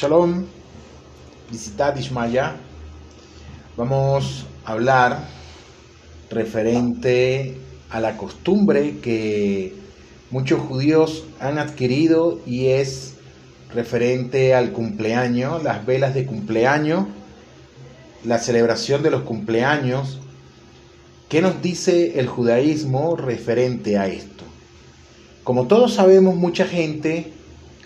Shalom, visitad Ishmaya. Vamos a hablar referente a la costumbre que muchos judíos han adquirido y es referente al cumpleaños, las velas de cumpleaños, la celebración de los cumpleaños. ¿Qué nos dice el judaísmo referente a esto? Como todos sabemos, mucha gente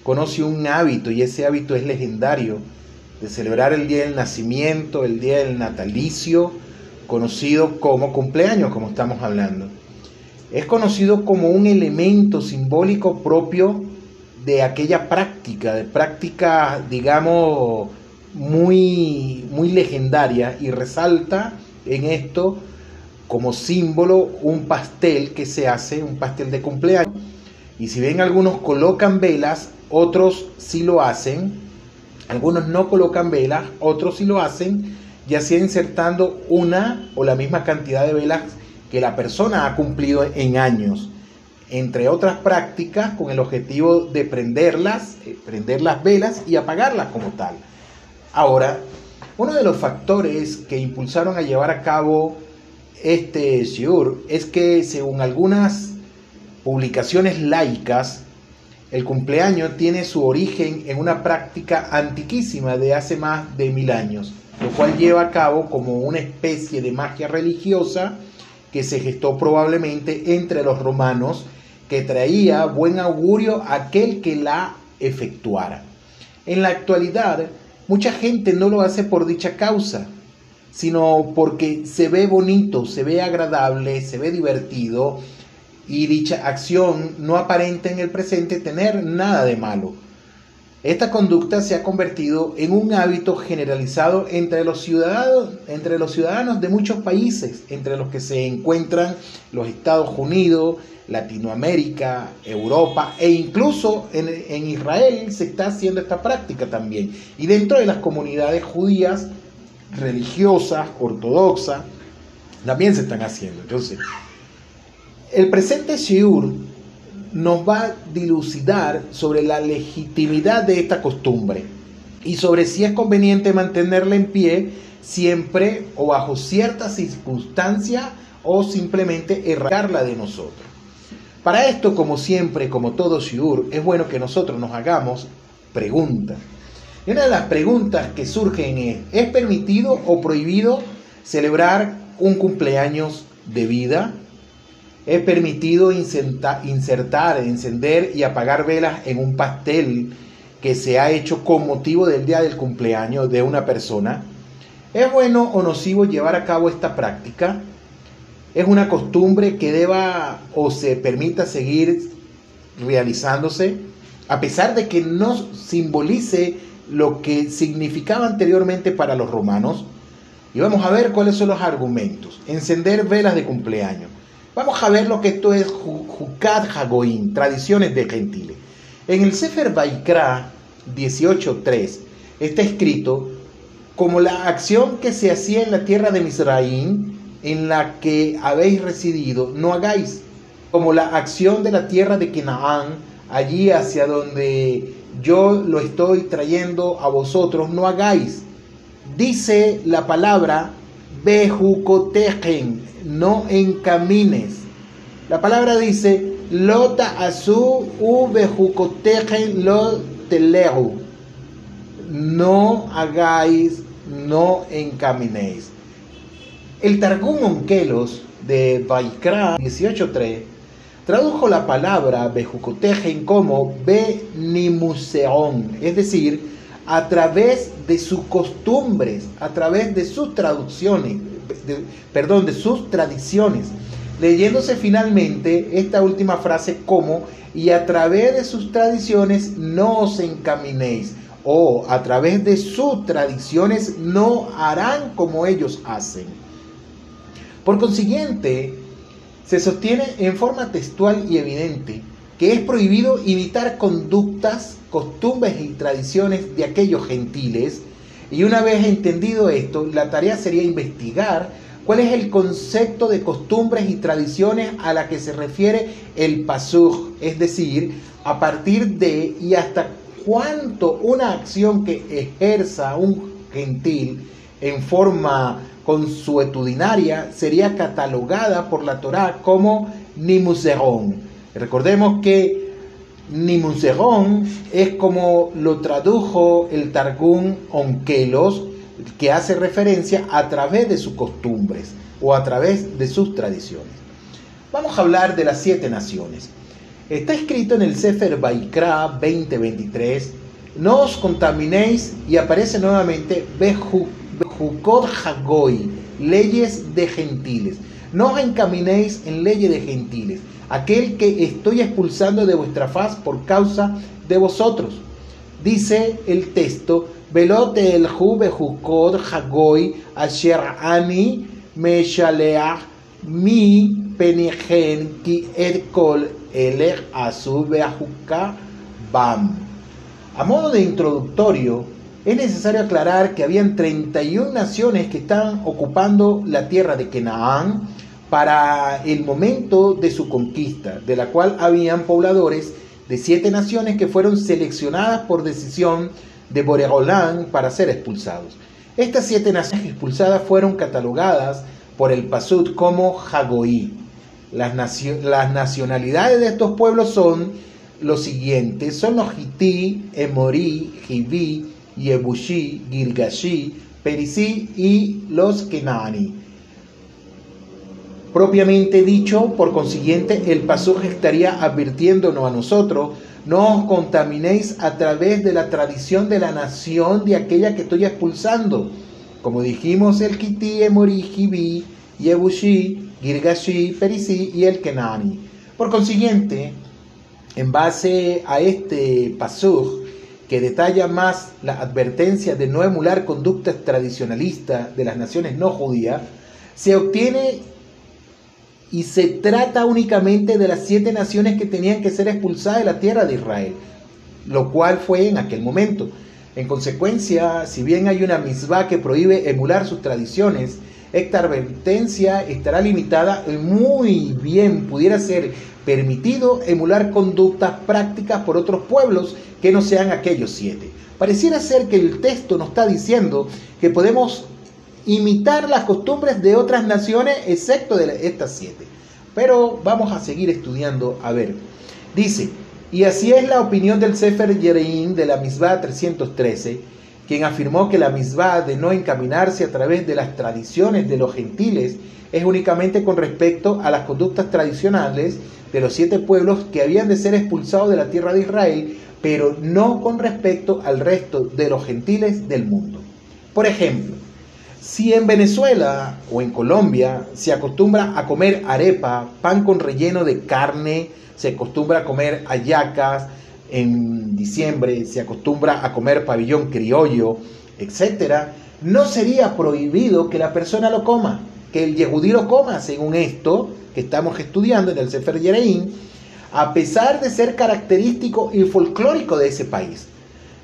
conoce un hábito y ese hábito es legendario de celebrar el día del nacimiento, el día del natalicio, conocido como cumpleaños, como estamos hablando. Es conocido como un elemento simbólico propio de aquella práctica, de práctica, digamos, muy, muy legendaria y resalta en esto como símbolo un pastel que se hace, un pastel de cumpleaños. Y si ven algunos colocan velas, otros sí lo hacen, algunos no colocan velas, otros sí lo hacen, ya sea insertando una o la misma cantidad de velas que la persona ha cumplido en años, entre otras prácticas con el objetivo de prenderlas, eh, prender las velas y apagarlas como tal. Ahora, uno de los factores que impulsaron a llevar a cabo este shiur es que según algunas publicaciones laicas, el cumpleaños tiene su origen en una práctica antiquísima de hace más de mil años, lo cual lleva a cabo como una especie de magia religiosa que se gestó probablemente entre los romanos, que traía buen augurio aquel que la efectuara. En la actualidad, mucha gente no lo hace por dicha causa, sino porque se ve bonito, se ve agradable, se ve divertido y dicha acción no aparenta en el presente tener nada de malo. Esta conducta se ha convertido en un hábito generalizado entre los ciudadanos, de muchos países, entre los que se encuentran los Estados Unidos, Latinoamérica, Europa e incluso en, en Israel se está haciendo esta práctica también. Y dentro de las comunidades judías, religiosas, ortodoxas, también se están haciendo. Entonces, el presente Shiur nos va a dilucidar sobre la legitimidad de esta costumbre y sobre si es conveniente mantenerla en pie siempre o bajo ciertas circunstancias o simplemente errarla de nosotros. Para esto, como siempre, como todo Shiur, es bueno que nosotros nos hagamos preguntas. Y una de las preguntas que surgen es, ¿es permitido o prohibido celebrar un cumpleaños de vida? Es permitido insertar, encender y apagar velas en un pastel que se ha hecho con motivo del día del cumpleaños de una persona. ¿Es bueno o nocivo llevar a cabo esta práctica? ¿Es una costumbre que deba o se permita seguir realizándose a pesar de que no simbolice lo que significaba anteriormente para los romanos? Y vamos a ver cuáles son los argumentos. Encender velas de cumpleaños. Vamos a ver lo que esto es Jukat Hagoim, tradiciones de gentiles. En el Sefer Baikra 18.3 está escrito como la acción que se hacía en la tierra de Misraín, en la que habéis residido, no hagáis. Como la acción de la tierra de Canaán, allí hacia donde yo lo estoy trayendo a vosotros, no hagáis. Dice la palabra Bejucotejen, no encamines. La palabra dice, Lota azu u bejucotejen lo teleru. No hagáis, no encaminéis. El Targum Onkelos de Baikra 18.3 tradujo la palabra bejucotejen como benimuseón, es decir, a través de sus costumbres, a través de sus traducciones, perdón, de sus tradiciones, leyéndose finalmente esta última frase como, y a través de sus tradiciones no os encaminéis, o a través de sus tradiciones no harán como ellos hacen. Por consiguiente, se sostiene en forma textual y evidente que es prohibido imitar conductas, costumbres y tradiciones de aquellos gentiles. Y una vez entendido esto, la tarea sería investigar cuál es el concepto de costumbres y tradiciones a la que se refiere el pasuj, es decir, a partir de y hasta cuanto una acción que ejerza un gentil en forma consuetudinaria sería catalogada por la Torá como nimuserón. Recordemos que nimuserón es como lo tradujo el Targum Onkelos, que hace referencia a través de sus costumbres o a través de sus tradiciones. Vamos a hablar de las siete naciones. Está escrito en el Sefer Baikra 2023, no os contaminéis y aparece nuevamente Bejukot Hagoy, leyes de gentiles. No os encaminéis en leyes de gentiles, aquel que estoy expulsando de vuestra faz por causa de vosotros. Dice el texto, Velote el Bejukot Hagoy asher ani meshaleach mi penigen ki et kol Bam. A modo de introductorio, es necesario aclarar que habían 31 naciones que estaban ocupando la tierra de Canaán para el momento de su conquista, de la cual habían pobladores de siete naciones que fueron seleccionadas por decisión de Boregolán para ser expulsados. Estas siete naciones expulsadas fueron catalogadas por el Pasud como Hagoí, las, nacionalidades de estos pueblos son los siguientes, son los Hití, Emorí, Jibí, Yebushi, Gilgashi, Perisí y los Kenani. Propiamente dicho, por consiguiente, el pasaje estaría advirtiéndonos a nosotros, no os contaminéis a través de la tradición de la nación de aquella que estoy expulsando. Como dijimos, el Kití, Emorí, Yebushi, Girgashi, Perisí y el Kenani. Por consiguiente, en base a este pasuk que detalla más la advertencia de no emular conductas tradicionalistas de las naciones no judías, se obtiene y se trata únicamente de las siete naciones que tenían que ser expulsadas de la tierra de Israel, lo cual fue en aquel momento. En consecuencia, si bien hay una misbah que prohíbe emular sus tradiciones, esta advertencia estará limitada y muy bien pudiera ser permitido emular conductas prácticas por otros pueblos que no sean aquellos siete. Pareciera ser que el texto nos está diciendo que podemos imitar las costumbres de otras naciones excepto de estas siete. Pero vamos a seguir estudiando a ver. Dice, y así es la opinión del Sefer Yerein de la Misbah 313 quien afirmó que la misbah de no encaminarse a través de las tradiciones de los gentiles es únicamente con respecto a las conductas tradicionales de los siete pueblos que habían de ser expulsados de la tierra de Israel, pero no con respecto al resto de los gentiles del mundo. Por ejemplo, si en Venezuela o en Colombia se acostumbra a comer arepa, pan con relleno de carne, se acostumbra a comer ayacas, en diciembre se acostumbra a comer pabellón criollo, etc., no sería prohibido que la persona lo coma, que el yehudí lo coma, según esto que estamos estudiando en el Sefer Yereín, a pesar de ser característico y folclórico de ese país,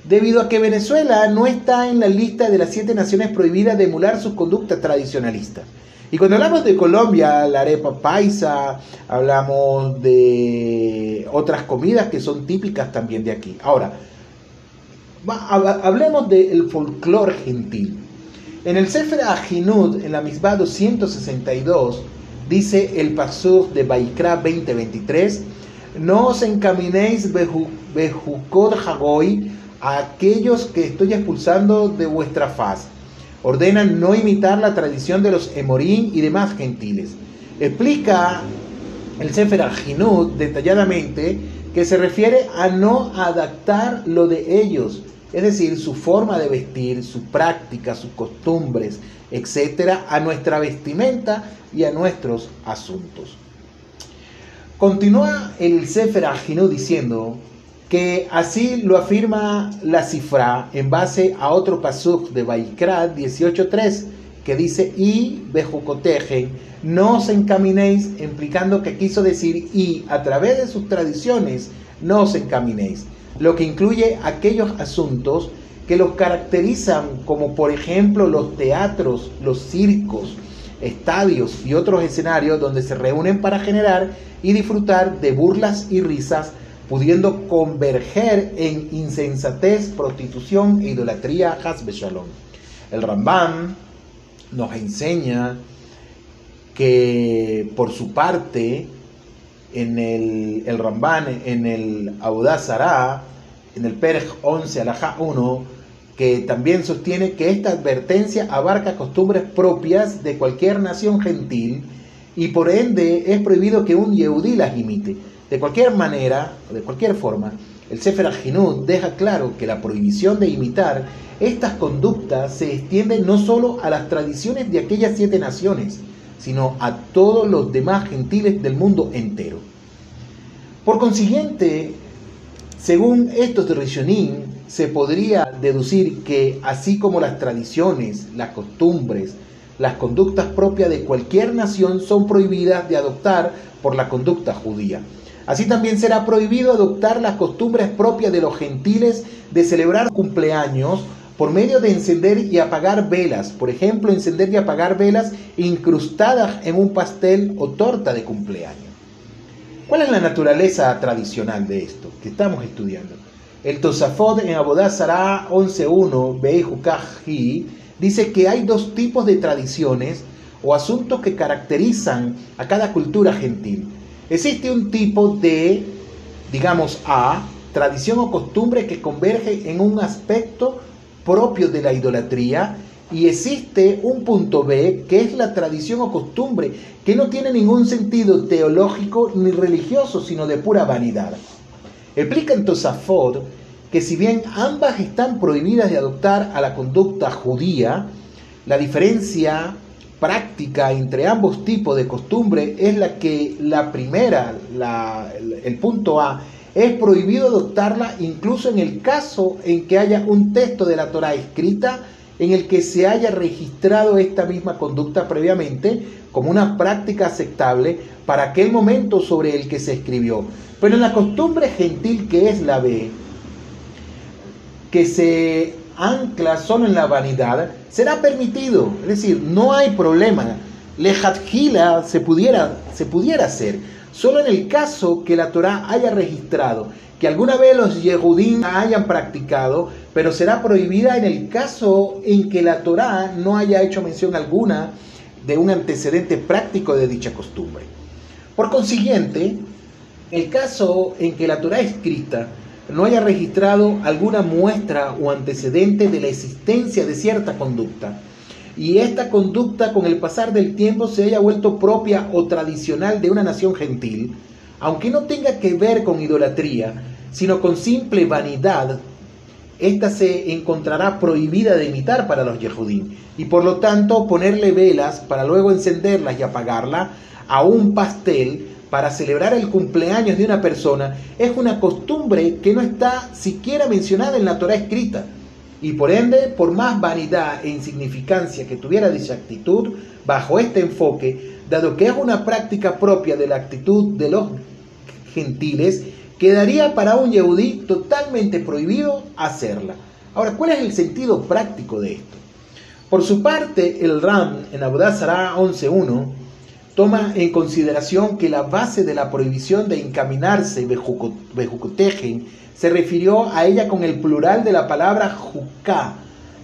debido a que Venezuela no está en la lista de las siete naciones prohibidas de emular sus conductas tradicionalistas. Y cuando hablamos de Colombia, la arepa paisa, hablamos de otras comidas que son típicas también de aquí. Ahora, hablemos del folclore gentil. En el Sefer Ajinud, en la misma 262, dice el pasur de Baikra 2023, no os encaminéis bejukot hagoy a aquellos que estoy expulsando de vuestra faz ordenan no imitar la tradición de los emorín y demás gentiles. Explica el Sefer Ajinud detalladamente que se refiere a no adaptar lo de ellos, es decir, su forma de vestir, su práctica, sus costumbres, etcétera, a nuestra vestimenta y a nuestros asuntos. Continúa el Sefer Ajinud diciendo que así lo afirma la cifra en base a otro pasuk de Baikra 18.3 que dice y bejucotejen, no os encaminéis, implicando que quiso decir y a través de sus tradiciones no os encaminéis, lo que incluye aquellos asuntos que los caracterizan como por ejemplo los teatros, los circos, estadios y otros escenarios donde se reúnen para generar y disfrutar de burlas y risas pudiendo converger en insensatez, prostitución e idolatría Hasbe Shalom. El Rambam nos enseña que por su parte, en el, el Ramban, en el Audazara, en el Perj 11 Alajá 1, que también sostiene que esta advertencia abarca costumbres propias de cualquier nación gentil y por ende es prohibido que un Yehudí las imite. De cualquier manera, o de cualquier forma, el Sefer Ajinud deja claro que la prohibición de imitar estas conductas se extiende no solo a las tradiciones de aquellas siete naciones, sino a todos los demás gentiles del mundo entero. Por consiguiente, según estos de se podría deducir que así como las tradiciones, las costumbres, las conductas propias de cualquier nación son prohibidas de adoptar por la conducta judía. Así también será prohibido adoptar las costumbres propias de los gentiles de celebrar cumpleaños por medio de encender y apagar velas, por ejemplo, encender y apagar velas incrustadas en un pastel o torta de cumpleaños. ¿Cuál es la naturaleza tradicional de esto que estamos estudiando? El Tosafot en Abodá Sará 11.1, Beijukaji, dice que hay dos tipos de tradiciones o asuntos que caracterizan a cada cultura gentil. Existe un tipo de, digamos, A, tradición o costumbre que converge en un aspecto propio de la idolatría y existe un punto B que es la tradición o costumbre que no tiene ningún sentido teológico ni religioso sino de pura vanidad. Explica en Tosafot que si bien ambas están prohibidas de adoptar a la conducta judía, la diferencia práctica entre ambos tipos de costumbre es la que la primera, el punto A, es prohibido adoptarla incluso en el caso en que haya un texto de la Torah escrita en el que se haya registrado esta misma conducta previamente como una práctica aceptable para aquel momento sobre el que se escribió. Pero en la costumbre gentil que es la B, que se ancla solo en la vanidad, será permitido. Es decir, no hay problema. Lejatjila se pudiera, se pudiera hacer. Solo en el caso que la Torah haya registrado que alguna vez los Yehudim hayan practicado, pero será prohibida en el caso en que la Torah no haya hecho mención alguna de un antecedente práctico de dicha costumbre. Por consiguiente, el caso en que la Torah escrita no haya registrado alguna muestra o antecedente de la existencia de cierta conducta, y esta conducta con el pasar del tiempo se haya vuelto propia o tradicional de una nación gentil, aunque no tenga que ver con idolatría, sino con simple vanidad, esta se encontrará prohibida de imitar para los Yehudim, y por lo tanto ponerle velas para luego encenderlas y apagarla a un pastel para celebrar el cumpleaños de una persona es una costumbre que no está siquiera mencionada en la Torah escrita. Y por ende, por más vanidad e insignificancia que tuviera dicha actitud, bajo este enfoque, dado que es una práctica propia de la actitud de los gentiles, quedaría para un yehudí totalmente prohibido hacerla. Ahora, ¿cuál es el sentido práctico de esto? Por su parte, el Ram en Abudá 11.1 toma en consideración que la base de la prohibición de encaminarse bejucotejen se refirió a ella con el plural de la palabra juká.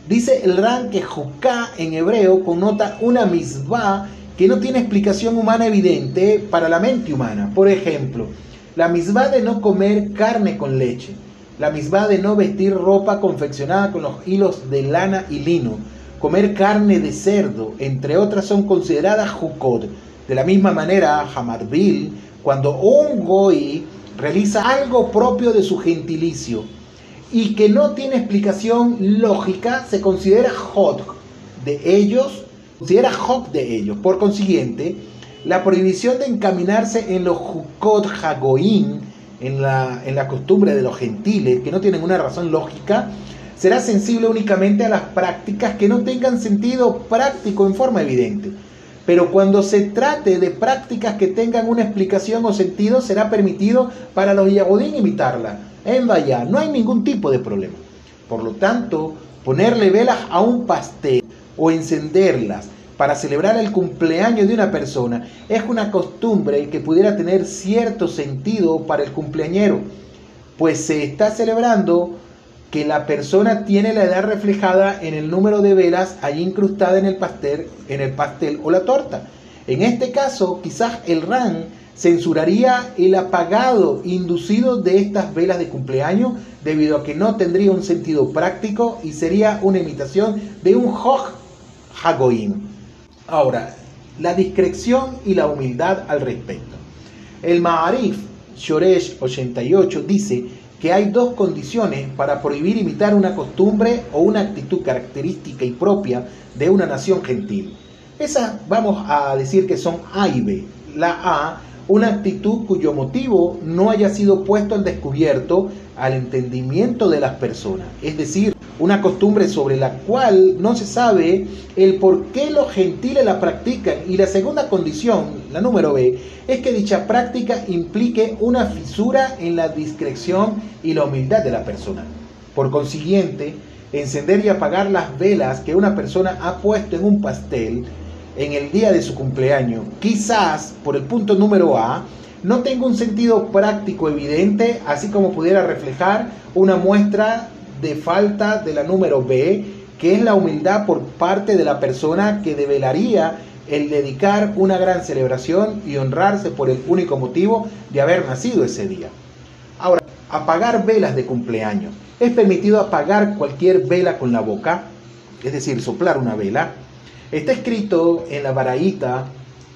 Dice el Ram que juká en hebreo connota una misbah que no tiene explicación humana evidente para la mente humana. Por ejemplo, la misma de no comer carne con leche, la misma de no vestir ropa confeccionada con los hilos de lana y lino, comer carne de cerdo, entre otras son consideradas jukot. De la misma manera, Hamadbil, cuando un goy realiza algo propio de su gentilicio y que no tiene explicación lógica, se considera hot de ellos, considera hot de ellos. Por consiguiente, la prohibición de encaminarse en los jukot hagoim, en la, en la costumbre de los gentiles, que no tienen una razón lógica, será sensible únicamente a las prácticas que no tengan sentido práctico en forma evidente. Pero cuando se trate de prácticas que tengan una explicación o sentido, será permitido para los Yagodín imitarla. En vaya, no hay ningún tipo de problema. Por lo tanto, ponerle velas a un pastel o encenderlas para celebrar el cumpleaños de una persona es una costumbre que pudiera tener cierto sentido para el cumpleañero. pues se está celebrando que la persona tiene la edad reflejada en el número de velas allí incrustada en el pastel, en el pastel o la torta. En este caso, quizás el RAN censuraría el apagado inducido de estas velas de cumpleaños debido a que no tendría un sentido práctico y sería una imitación de un Hoj Hagoim. Ahora, la discreción y la humildad al respecto. El Ma'arif Shoresh 88 dice que hay dos condiciones para prohibir imitar una costumbre o una actitud característica y propia de una nación gentil. Esas vamos a decir que son A y B. La A, una actitud cuyo motivo no haya sido puesto al descubierto al entendimiento de las personas, es decir, una costumbre sobre la cual no se sabe el por qué los gentiles la practican. Y la segunda condición, la número B, es que dicha práctica implique una fisura en la discreción y la humildad de la persona. Por consiguiente, encender y apagar las velas que una persona ha puesto en un pastel en el día de su cumpleaños, quizás por el punto número A, no tenga un sentido práctico evidente, así como pudiera reflejar una muestra de falta de la número B, que es la humildad por parte de la persona que develaría el dedicar una gran celebración y honrarse por el único motivo de haber nacido ese día. Ahora, apagar velas de cumpleaños. ¿Es permitido apagar cualquier vela con la boca? Es decir, soplar una vela. Está escrito en la Baraíta,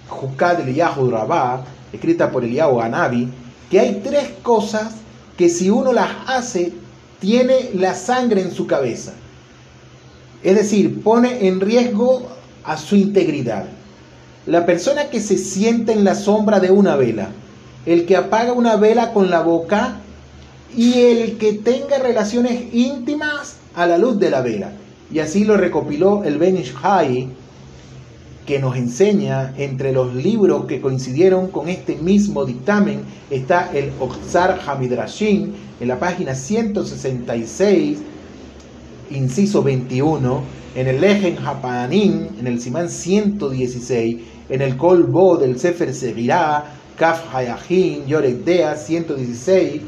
Jukad Eliyahu Rabá, escrita por Eliyahu Anabi, que hay tres cosas que si uno las hace tiene la sangre en su cabeza. Es decir, pone en riesgo a su integridad. La persona que se siente en la sombra de una vela, el que apaga una vela con la boca y el que tenga relaciones íntimas a la luz de la vela. Y así lo recopiló el Benish Hai, que nos enseña entre los libros que coincidieron con este mismo dictamen está el Oxar Hamidrashin en la página 166, inciso 21, en el Lejen Japanín, en el Simán 116, en el Kolbo del Sefer Segirá, Kaf Hayahin, Yoredea 116,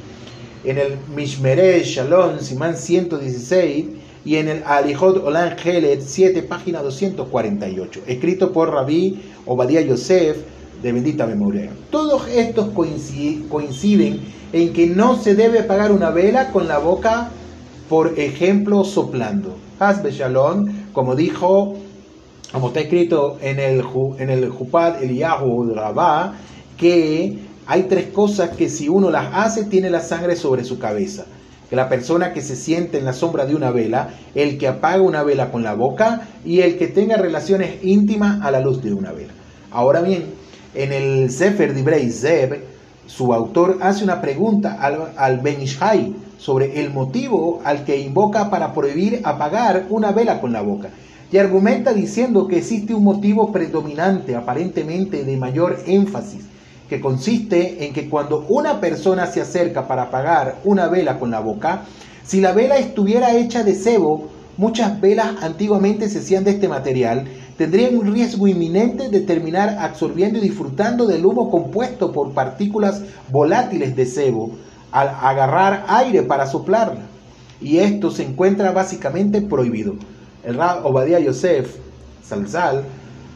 en el Mishmere Shalom, Simán 116, y en el Alihot Olan Helet 7, página 248, escrito por Rabí Obadiah Yosef, de bendita memoria. Todos estos coinciden en que no se debe apagar una vela con la boca, por ejemplo, soplando. Hasbe Shalom, como dijo, como está escrito en el, en el Jupad Eliyahu Rabá, que hay tres cosas que si uno las hace tiene la sangre sobre su cabeza. La persona que se siente en la sombra de una vela, el que apaga una vela con la boca y el que tenga relaciones íntimas a la luz de una vela. Ahora bien, en el Sefer Dibrei Zeb, su autor hace una pregunta al, al Benishai sobre el motivo al que invoca para prohibir apagar una vela con la boca. Y argumenta diciendo que existe un motivo predominante, aparentemente de mayor énfasis, que consiste en que cuando una persona se acerca para apagar una vela con la boca, si la vela estuviera hecha de cebo, muchas velas antiguamente se hacían de este material, tendrían un riesgo inminente de terminar absorbiendo y disfrutando del humo compuesto por partículas volátiles de sebo al agarrar aire para soplarla. Y esto se encuentra básicamente prohibido. El Rab Obadiah Yosef Salzal,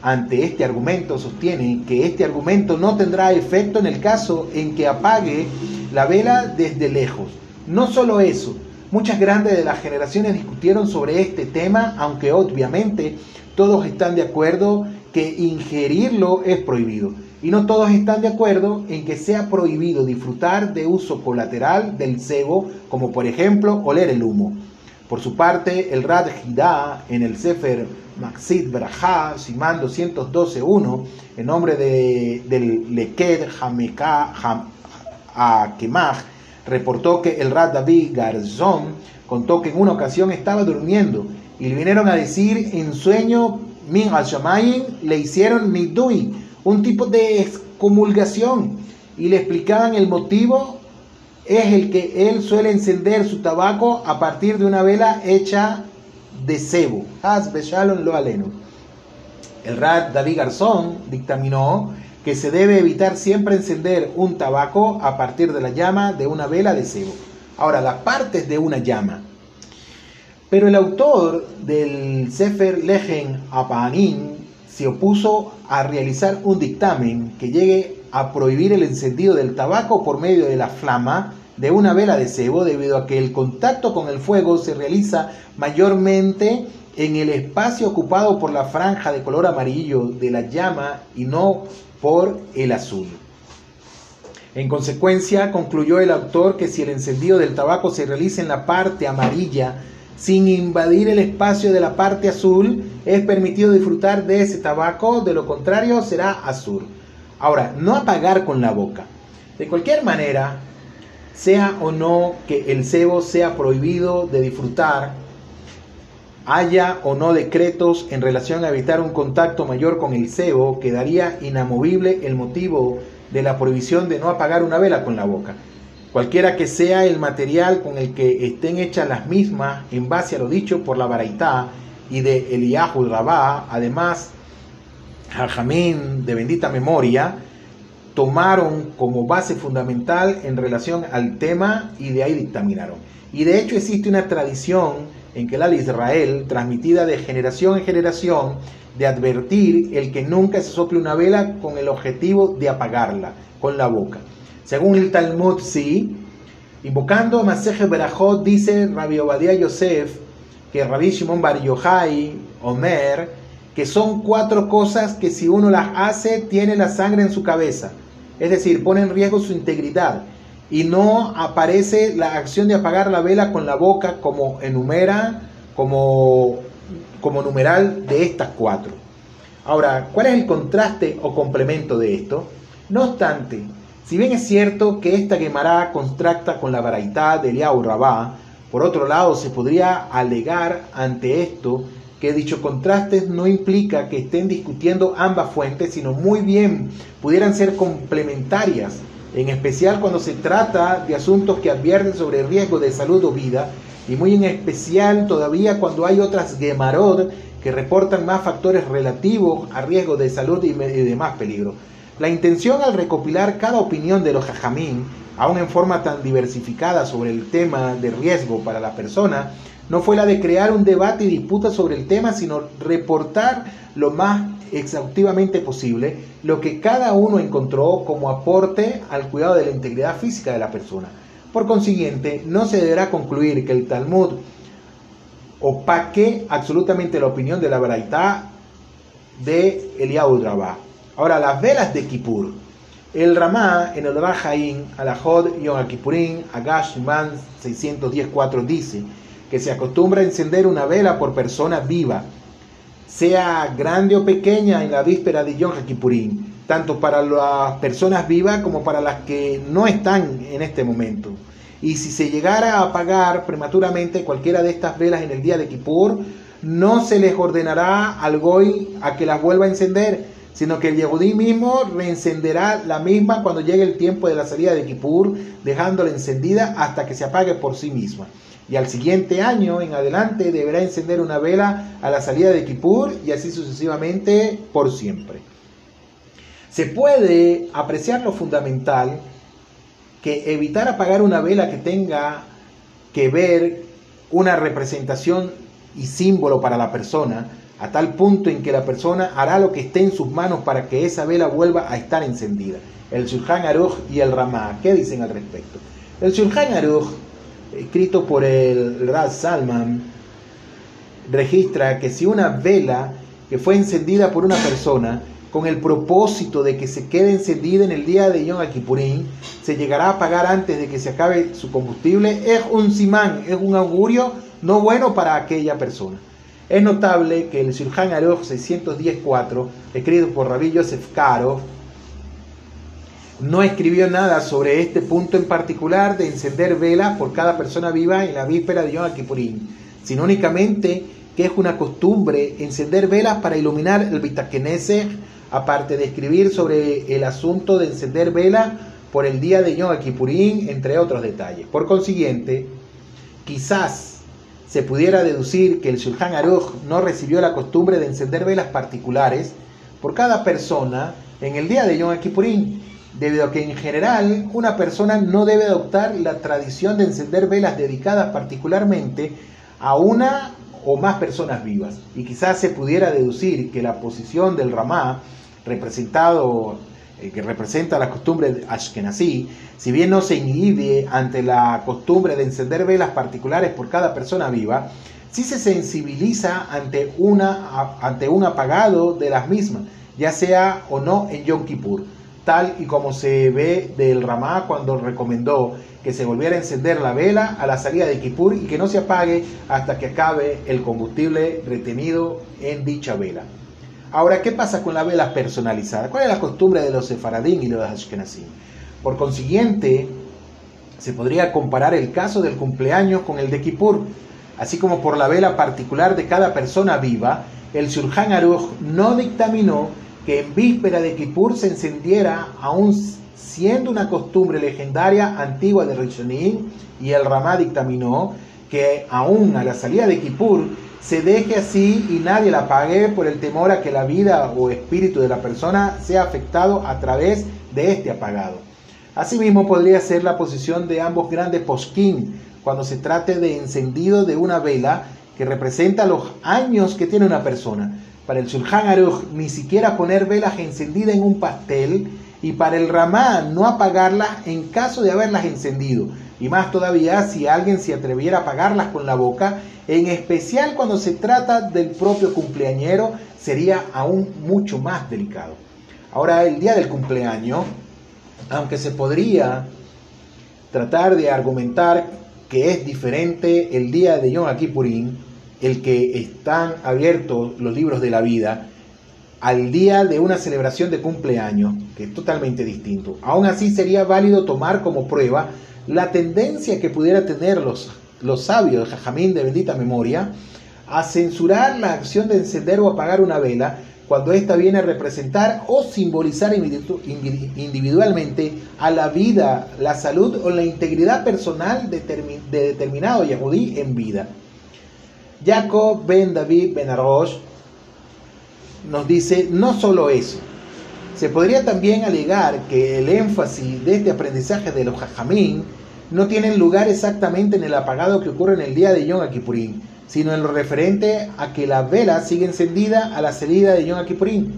ante este argumento, sostiene que este argumento no tendrá efecto en el caso en que apague la vela desde lejos. No solo eso, muchas grandes de las generaciones discutieron sobre este tema, aunque obviamente todos están de acuerdo que ingerirlo es prohibido. Y no todos están de acuerdo en que sea prohibido disfrutar de uso colateral del cebo, como por ejemplo oler el humo. Por su parte, el Rad Hidá en el Sefer Maxid Braha, Simán 212.1, en nombre de, del Leked Hameka Akemach, reportó que el Rad David Garzón contó que en una ocasión estaba durmiendo y le vinieron a decir en sueño, Min al le hicieron Nidui, un tipo de excomulgación, y le explicaban el motivo, es el que él suele encender su tabaco a partir de una vela hecha de cebo. lo aleno. El Rad David Garzón dictaminó que se debe evitar siempre encender un tabaco a partir de la llama de una vela de cebo. Ahora, las partes de una llama. Pero el autor del Sefer Lejen Apanin se opuso a realizar un dictamen que llegue a prohibir el encendido del tabaco por medio de la flama de una vela de cebo debido a que el contacto con el fuego se realiza mayormente en el espacio ocupado por la franja de color amarillo de la llama y no por el azul. En consecuencia, concluyó el autor que si el encendido del tabaco se realiza en la parte amarilla sin invadir el espacio de la parte azul, es permitido disfrutar de ese tabaco, de lo contrario será azul. Ahora, no apagar con la boca. De cualquier manera, sea o no que el cebo sea prohibido de disfrutar, haya o no decretos en relación a evitar un contacto mayor con el cebo, quedaría inamovible el motivo de la prohibición de no apagar una vela con la boca. Cualquiera que sea el material con el que estén hechas las mismas, en base a lo dicho por la Baraitá y de Eliyahu Rabá, además, Jajamín de bendita memoria, tomaron como base fundamental en relación al tema y de ahí dictaminaron. Y de hecho existe una tradición en que la Israel, transmitida de generación en generación, de advertir el que nunca se sople una vela con el objetivo de apagarla con la boca. Según el Talmud, sí, invocando a Maseje Berajot, dice Rabbi Obadiah Yosef, que Rabbi Shimon Bar Yochai, Omer, que son cuatro cosas que si uno las hace, tiene la sangre en su cabeza es decir, pone en riesgo su integridad y no aparece la acción de apagar la vela con la boca como enumera, como, como numeral de estas cuatro. Ahora, ¿cuál es el contraste o complemento de esto? No obstante, si bien es cierto que esta quemará contracta con la veraidad de Eliyahu Rabá, por otro lado se podría alegar ante esto que dicho contraste no implica que estén discutiendo ambas fuentes, sino muy bien pudieran ser complementarias, en especial cuando se trata de asuntos que advierten sobre riesgo de salud o vida, y muy en especial todavía cuando hay otras Gemarot que reportan más factores relativos a riesgo de salud y demás peligro. La intención al recopilar cada opinión de los jajamín, aún en forma tan diversificada sobre el tema de riesgo para la persona, no fue la de crear un debate y disputa sobre el tema, sino reportar lo más exhaustivamente posible lo que cada uno encontró como aporte al cuidado de la integridad física de la persona. Por consiguiente, no se deberá concluir que el Talmud opaque absolutamente la opinión de la Baraitá de Eliyahu Rabá. Ahora, las velas de Kippur. El Ramá en el Rajaín, Alajod, Yom Kippurín, Agash Man 610.4 dice que se acostumbra a encender una vela por persona viva, sea grande o pequeña en la víspera de Yom Kippurín, tanto para las personas vivas como para las que no están en este momento. Y si se llegara a apagar prematuramente cualquiera de estas velas en el día de Kippur, no se les ordenará al Goy a que las vuelva a encender, sino que el Yehudí mismo reencenderá la misma cuando llegue el tiempo de la salida de Kippur, dejándola encendida hasta que se apague por sí misma y al siguiente año en adelante deberá encender una vela a la salida de Kippur y así sucesivamente por siempre. Se puede apreciar lo fundamental que evitar apagar una vela que tenga que ver una representación y símbolo para la persona, a tal punto en que la persona hará lo que esté en sus manos para que esa vela vuelva a estar encendida. El Shulchan Aruch y el Ramá, ¿qué dicen al respecto? El Shulchan Aruch escrito por el Raz Salman, registra que si una vela que fue encendida por una persona con el propósito de que se quede encendida en el día de Yom Kippurín, se llegará a apagar antes de que se acabe su combustible, es un simán, es un augurio no bueno para aquella persona. Es notable que el Shulchan Aruch 610.4, escrito por Rabbi Yosef Karo, no escribió nada sobre este punto en particular de encender velas por cada persona viva en la víspera de Yom Kippurín, sino únicamente que es una costumbre encender velas para iluminar el Vitakenese, aparte de escribir sobre el asunto de encender velas por el día de Yom Kippurín, entre otros detalles. Por consiguiente, quizás se pudiera deducir que el Shulchan Aruch no recibió la costumbre de encender velas particulares por cada persona en el día de Yom Kippurín, debido a que en general una persona no debe adoptar la tradición de encender velas dedicadas particularmente a una o más personas vivas. Y quizás se pudiera deducir que la posición del Ramá, representado, que representa la costumbre Ashkenazí, si bien no se inhibe ante la costumbre de encender velas particulares por cada persona viva, sí se sensibiliza ante, una, ante un apagado de las mismas, ya sea o no en Yom Kippur, tal y como se ve del Ramá cuando recomendó que se volviera a encender la vela a la salida de Kippur y que no se apague hasta que acabe el combustible retenido en dicha vela. Ahora, ¿qué pasa con la vela personalizada? ¿Cuál es la costumbre de los sefaradín y los ashkenazim? Por consiguiente, se podría comparar el caso del cumpleaños con el de Kippur, así como por la vela particular de cada persona viva, el Shulchan Aruch no dictaminó que en víspera de Kippur se encendiera, aún siendo una costumbre legendaria antigua de Rishonim, y el Ramá dictaminó que aún a la salida de Kippur se deje así y nadie la pague por el temor a que la vida o espíritu de la persona sea afectado a través de este apagado. Asimismo podría ser la posición de ambos grandes posquín cuando se trate de encendido de una vela que representa los años que tiene una persona. Para el Shulchan Aruch ni siquiera poner velas encendidas en un pastel y para el Ramá no apagarlas en caso de haberlas encendido. Y más todavía si alguien se atreviera a apagarlas con la boca, en especial cuando se trata del propio cumpleañero, sería aún mucho más delicado. Ahora, el día del cumpleaños, aunque se podría tratar de argumentar que es diferente el día de Yom Kippurín, el que están abiertos los libros de la vida, al día de una celebración de cumpleaños, que es totalmente distinto. Aún así sería válido tomar como prueba la tendencia que pudiera tener los, los sabios Jajamín de bendita memoria a censurar la acción de encender o apagar una vela cuando ésta viene a representar o simbolizar individualmente a la vida, la salud o la integridad personal de determinado yahudí en vida. Jacob ben David ben Arosh nos dice no solo eso, se podría también alegar que el énfasis de este aprendizaje de los jajamín no tiene lugar exactamente en el apagado que ocurre en el día de Yom Kippurín, sino en lo referente a que la vela sigue encendida a la salida de Yom Kippurín,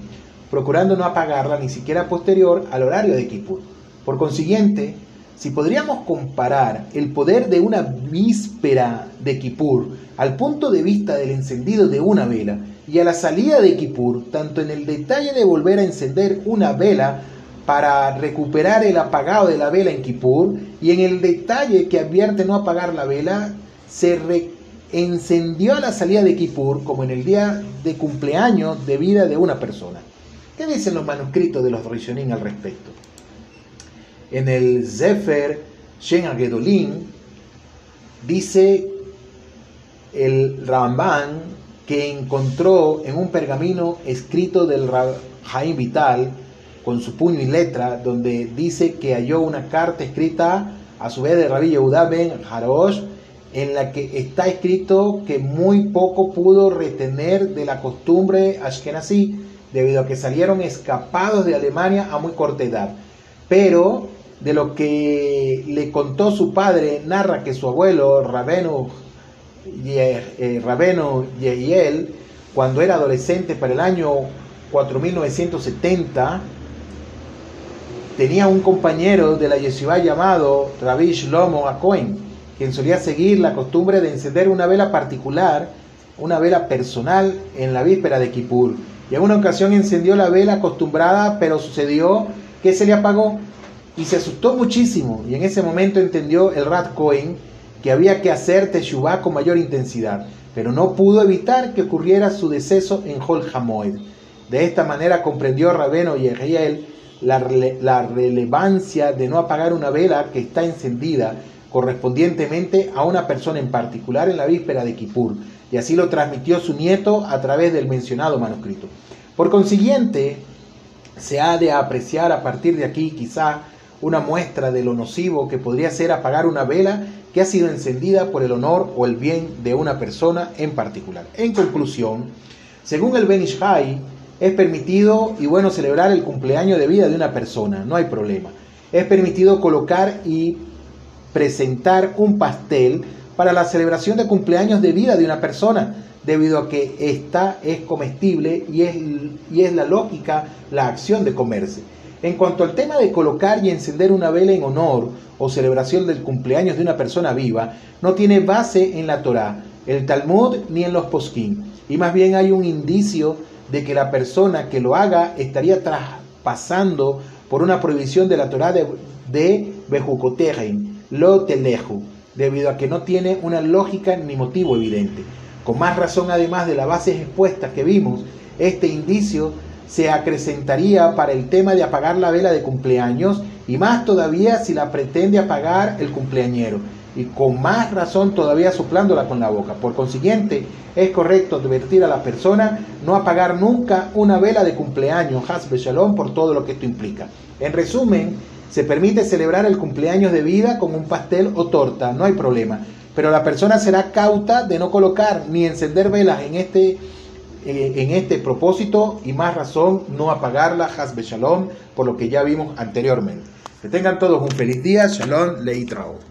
procurando no apagarla ni siquiera posterior al horario de Kippur. Por consiguiente, si podríamos comparar el poder de una víspera de Kippur al punto de vista del encendido de una vela y a la salida de Kippur, tanto en el detalle de volver a encender una vela para recuperar el apagado de la vela en Kippur y en el detalle que advierte no apagar la vela, se, encendió a la salida de Kippur como en el día de cumpleaños de vida de una persona. ¿Qué dicen los manuscritos de los Rishonim al respecto? En el Zefer Shen Agedolin dice el Ramban que encontró en un pergamino escrito del Jaim Vital con su puño y letra, donde dice que halló una carta escrita a su vez de Rabbi Yehuda ben Harosh en la que está escrito que muy poco pudo retener de la costumbre ashkenazí debido a que salieron escapados de Alemania a muy corta edad. Pero de lo que le contó su padre, narra que su abuelo, Rabenu, eh, Rabenu Yehiel, cuando era adolescente para el año 4970, tenía un compañero de la yeshiva llamado Rabbi Shlomo Akoin, quien solía seguir la costumbre de encender una vela particular, una vela personal, en la víspera de Kippur. Y en una ocasión encendió la vela acostumbrada, pero sucedió que se le apagó y se asustó muchísimo. Y en ese momento entendió el Rat Cohen que había que hacer Teshuvah con mayor intensidad, pero no pudo evitar que ocurriera su deceso en Hol Hamoed. De esta manera comprendió Rabeno y Egiel la, la relevancia de no apagar una vela que está encendida correspondientemente a una persona en particular en la víspera de Kippur, y así lo transmitió su nieto a través del mencionado manuscrito. Por consiguiente, se ha de apreciar a partir de aquí quizá una muestra de lo nocivo que podría ser apagar una vela que ha sido encendida por el honor o el bien de una persona en particular. En conclusión, según el Benishai, Es permitido y bueno celebrar el cumpleaños de vida de una persona, no hay problema. Es permitido colocar y presentar un pastel para la celebración de cumpleaños de vida de una persona, debido a que esta es comestible y es, y es la lógica la acción de comerse. En cuanto al tema de colocar y encender una vela en honor o celebración del cumpleaños de una persona viva, no tiene base en la Torá, el Talmud ni en los posquín, y más bien hay un indicio de que la persona que lo haga estaría traspasando por una prohibición de la Torá de, de lo teleju, debido a que no tiene una lógica ni motivo evidente. Con más razón, además de las bases expuestas que vimos, este indicio se acrecentaría para el tema de apagar la vela de cumpleaños y más todavía si la pretende apagar el cumpleañero y con más razón todavía soplándola con la boca. Por consiguiente, es correcto advertir a la persona no apagar nunca una vela de cumpleaños, Hasbe Shalom, por todo lo que esto implica. En resumen, se permite celebrar el cumpleaños de vida con un pastel o torta, no hay problema. Pero la persona será cauta de no colocar ni encender velas en este, eh, en este propósito y más razón no apagarla, Hasbe Shalom, por lo que ya vimos anteriormente. Que tengan todos un feliz día, Shalom, Leitrao.